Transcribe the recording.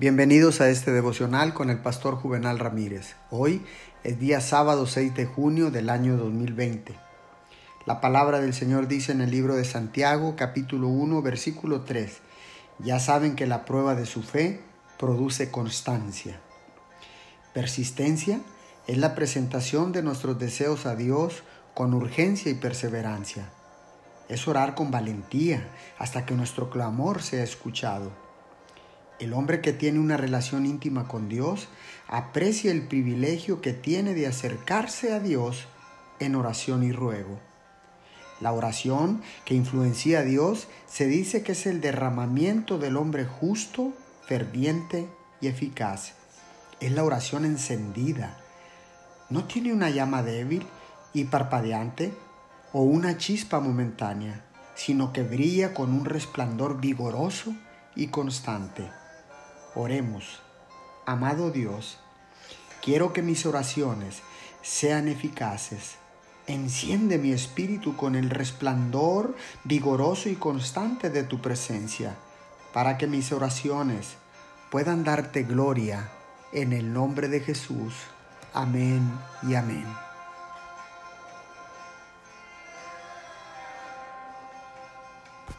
Bienvenidos a este devocional con el pastor Juvenal Ramírez. Hoy es día sábado 6 de junio del año 2020. La palabra del Señor dice en el libro de Santiago capítulo 1 versículo 3. Ya saben que la prueba de su fe produce constancia. Persistencia es la presentación de nuestros deseos a Dios con urgencia y perseverancia. Es orar con valentía hasta que nuestro clamor sea escuchado. El hombre que tiene una relación íntima con Dios aprecia el privilegio que tiene de acercarse a Dios en oración y ruego. La oración que influencia a Dios se dice que es el derramamiento del hombre justo, ferviente y eficaz. Es la oración encendida. No tiene una llama débil y parpadeante o una chispa momentánea, sino que brilla con un resplandor vigoroso y constante. Oremos. Amado Dios, quiero que mis oraciones sean eficaces. Enciende mi espíritu con el resplandor vigoroso y constante de tu presencia, para que mis oraciones puedan darte gloria en el nombre de Jesús. Amén y amén.